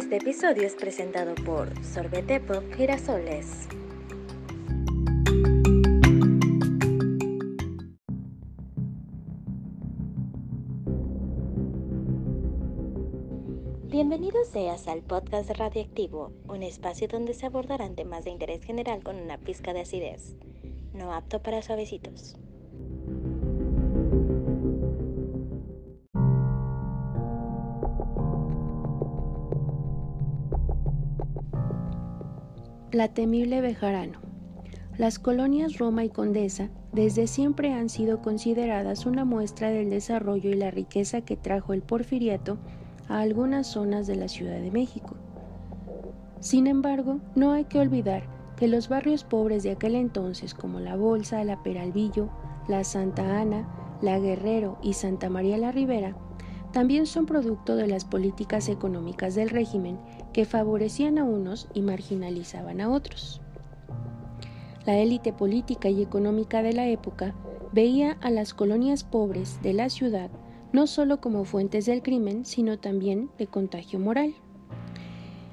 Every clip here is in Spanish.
Este episodio es presentado por Sorbete Pop Girasoles. Bienvenidos seas al podcast Radioactivo, un espacio donde se abordarán temas de interés general con una pizca de acidez, no apto para suavecitos. La temible Bejarano. Las colonias Roma y Condesa desde siempre han sido consideradas una muestra del desarrollo y la riqueza que trajo el porfiriato a algunas zonas de la Ciudad de México. Sin embargo, no hay que olvidar que los barrios pobres de aquel entonces, como La Bolsa, La Peralvillo, La Santa Ana, La Guerrero y Santa María la Ribera, también son producto de las políticas económicas del régimen que favorecían a unos y marginalizaban a otros. La élite política y económica de la época veía a las colonias pobres de la ciudad no solo como fuentes del crimen, sino también de contagio moral.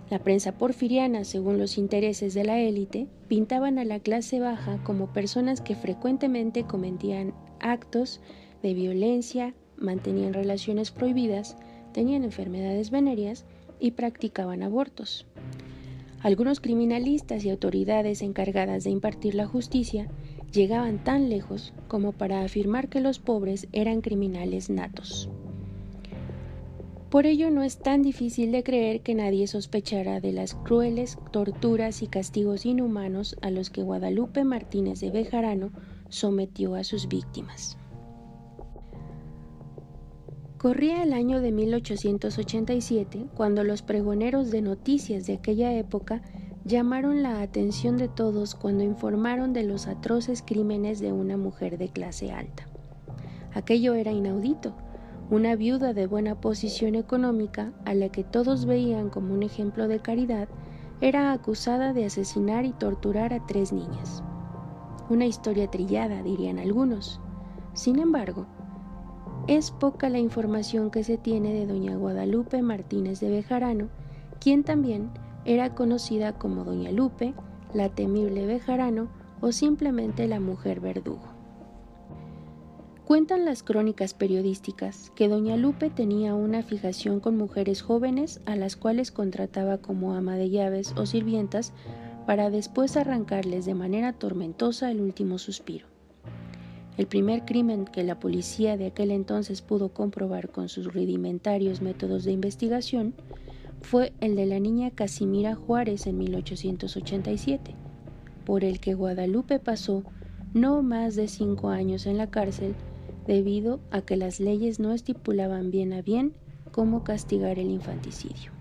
La prensa porfiriana, según los intereses de la élite, pintaban a la clase baja como personas que frecuentemente cometían actos de violencia, mantenían relaciones prohibidas, tenían enfermedades venéreas y practicaban abortos. Algunos criminalistas y autoridades encargadas de impartir la justicia llegaban tan lejos como para afirmar que los pobres eran criminales natos. Por ello no es tan difícil de creer que nadie sospechara de las crueles torturas y castigos inhumanos a los que Guadalupe Martínez de Bejarano sometió a sus víctimas. Corría el año de 1887 cuando los pregoneros de noticias de aquella época llamaron la atención de todos cuando informaron de los atroces crímenes de una mujer de clase alta. Aquello era inaudito. Una viuda de buena posición económica, a la que todos veían como un ejemplo de caridad, era acusada de asesinar y torturar a tres niñas. Una historia trillada, dirían algunos. Sin embargo, es poca la información que se tiene de doña Guadalupe Martínez de Bejarano, quien también era conocida como doña Lupe, la temible Bejarano o simplemente la mujer verdugo. Cuentan las crónicas periodísticas que doña Lupe tenía una fijación con mujeres jóvenes a las cuales contrataba como ama de llaves o sirvientas para después arrancarles de manera tormentosa el último suspiro. El primer crimen que la policía de aquel entonces pudo comprobar con sus rudimentarios métodos de investigación fue el de la niña Casimira Juárez en 1887, por el que Guadalupe pasó no más de cinco años en la cárcel debido a que las leyes no estipulaban bien a bien cómo castigar el infanticidio.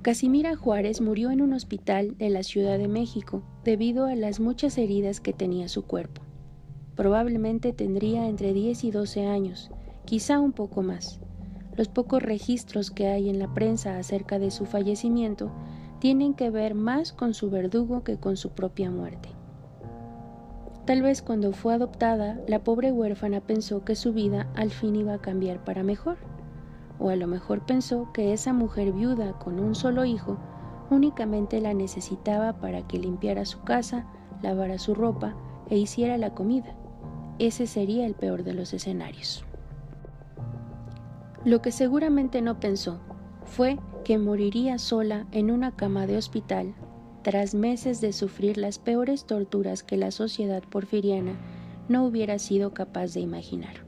Casimira Juárez murió en un hospital de la Ciudad de México debido a las muchas heridas que tenía su cuerpo. Probablemente tendría entre 10 y 12 años, quizá un poco más. Los pocos registros que hay en la prensa acerca de su fallecimiento tienen que ver más con su verdugo que con su propia muerte. Tal vez cuando fue adoptada, la pobre huérfana pensó que su vida al fin iba a cambiar para mejor, o a lo mejor pensó que esa mujer viuda con un solo hijo únicamente la necesitaba para que limpiara su casa, lavara su ropa e hiciera la comida ese sería el peor de los escenarios. Lo que seguramente no pensó fue que moriría sola en una cama de hospital tras meses de sufrir las peores torturas que la sociedad porfiriana no hubiera sido capaz de imaginar.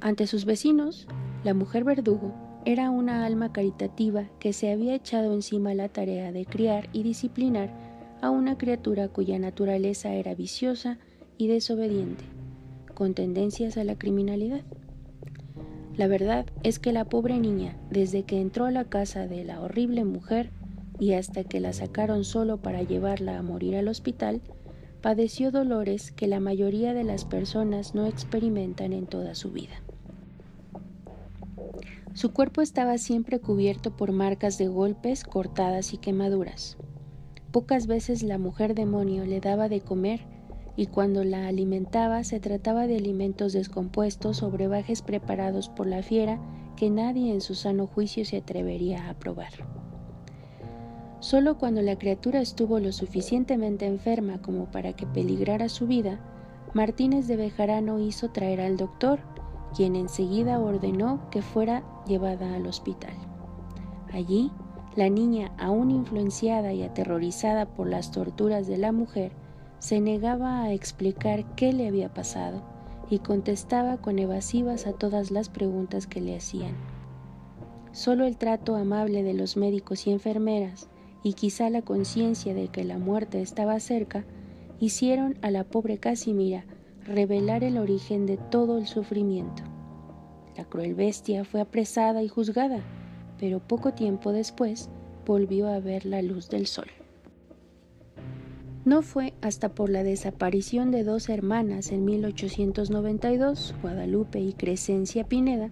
Ante sus vecinos, la mujer verdugo era una alma caritativa que se había echado encima la tarea de criar y disciplinar a una criatura cuya naturaleza era viciosa y desobediente, con tendencias a la criminalidad. La verdad es que la pobre niña, desde que entró a la casa de la horrible mujer y hasta que la sacaron solo para llevarla a morir al hospital, padeció dolores que la mayoría de las personas no experimentan en toda su vida. Su cuerpo estaba siempre cubierto por marcas de golpes, cortadas y quemaduras. Pocas veces la mujer demonio le daba de comer y cuando la alimentaba se trataba de alimentos descompuestos o brebajes preparados por la fiera que nadie en su sano juicio se atrevería a aprobar. Solo cuando la criatura estuvo lo suficientemente enferma como para que peligrara su vida, Martínez de Bejarano hizo traer al doctor, quien enseguida ordenó que fuera llevada al hospital. Allí, la niña, aún influenciada y aterrorizada por las torturas de la mujer, se negaba a explicar qué le había pasado y contestaba con evasivas a todas las preguntas que le hacían. Solo el trato amable de los médicos y enfermeras y quizá la conciencia de que la muerte estaba cerca, hicieron a la pobre Casimira revelar el origen de todo el sufrimiento. La cruel bestia fue apresada y juzgada, pero poco tiempo después volvió a ver la luz del sol. No fue hasta por la desaparición de dos hermanas en 1892, Guadalupe y Crescencia Pineda,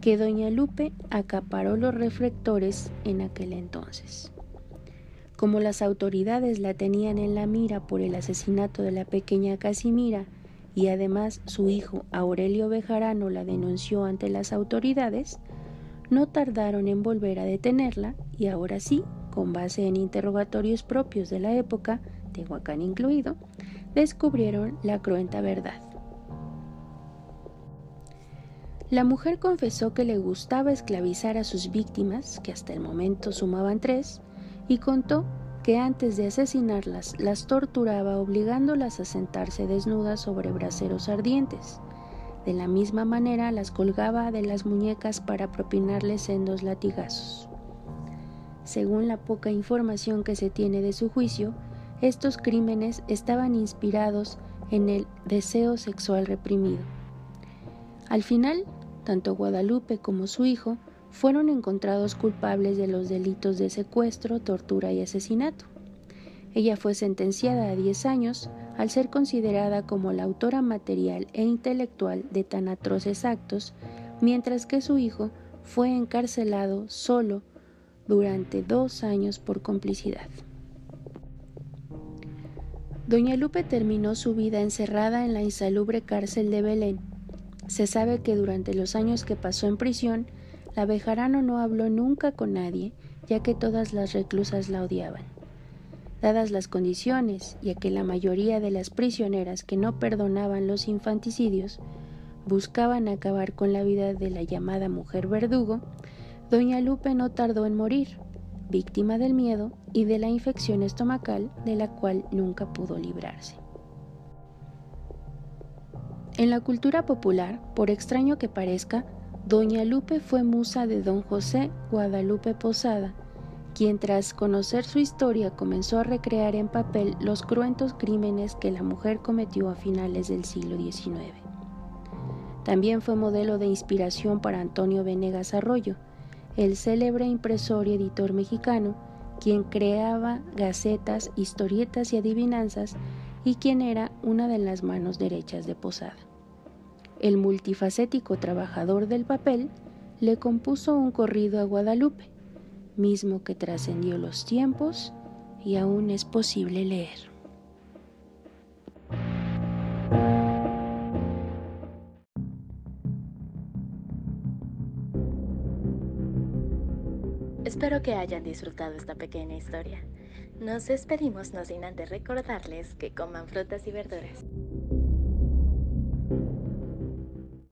que doña Lupe acaparó los reflectores en aquel entonces. Como las autoridades la tenían en la mira por el asesinato de la pequeña Casimira y además su hijo Aurelio Bejarano la denunció ante las autoridades, no tardaron en volver a detenerla y ahora sí, con base en interrogatorios propios de la época, Tehuacán incluido, descubrieron la cruenta verdad. La mujer confesó que le gustaba esclavizar a sus víctimas, que hasta el momento sumaban tres, y contó que antes de asesinarlas las torturaba obligándolas a sentarse desnudas sobre braseros ardientes. De la misma manera las colgaba de las muñecas para propinarles sendos latigazos. Según la poca información que se tiene de su juicio, estos crímenes estaban inspirados en el deseo sexual reprimido. Al final, tanto Guadalupe como su hijo fueron encontrados culpables de los delitos de secuestro, tortura y asesinato. Ella fue sentenciada a 10 años al ser considerada como la autora material e intelectual de tan atroces actos, mientras que su hijo fue encarcelado solo durante dos años por complicidad. Doña Lupe terminó su vida encerrada en la insalubre cárcel de Belén. Se sabe que durante los años que pasó en prisión la Bejarano no habló nunca con nadie, ya que todas las reclusas la odiaban. Dadas las condiciones, ya que la mayoría de las prisioneras que no perdonaban los infanticidios buscaban acabar con la vida de la llamada mujer verdugo, doña Lupe no tardó en morir, víctima del miedo y de la infección estomacal de la cual nunca pudo librarse. En la cultura popular, por extraño que parezca, Doña Lupe fue musa de don José Guadalupe Posada, quien tras conocer su historia comenzó a recrear en papel los cruentos crímenes que la mujer cometió a finales del siglo XIX. También fue modelo de inspiración para Antonio Venegas Arroyo, el célebre impresor y editor mexicano, quien creaba gacetas, historietas y adivinanzas y quien era una de las manos derechas de Posada. El multifacético trabajador del papel le compuso un corrido a Guadalupe, mismo que trascendió los tiempos y aún es posible leer. Espero que hayan disfrutado esta pequeña historia. Nos despedimos no sin antes recordarles que coman frutas y verduras.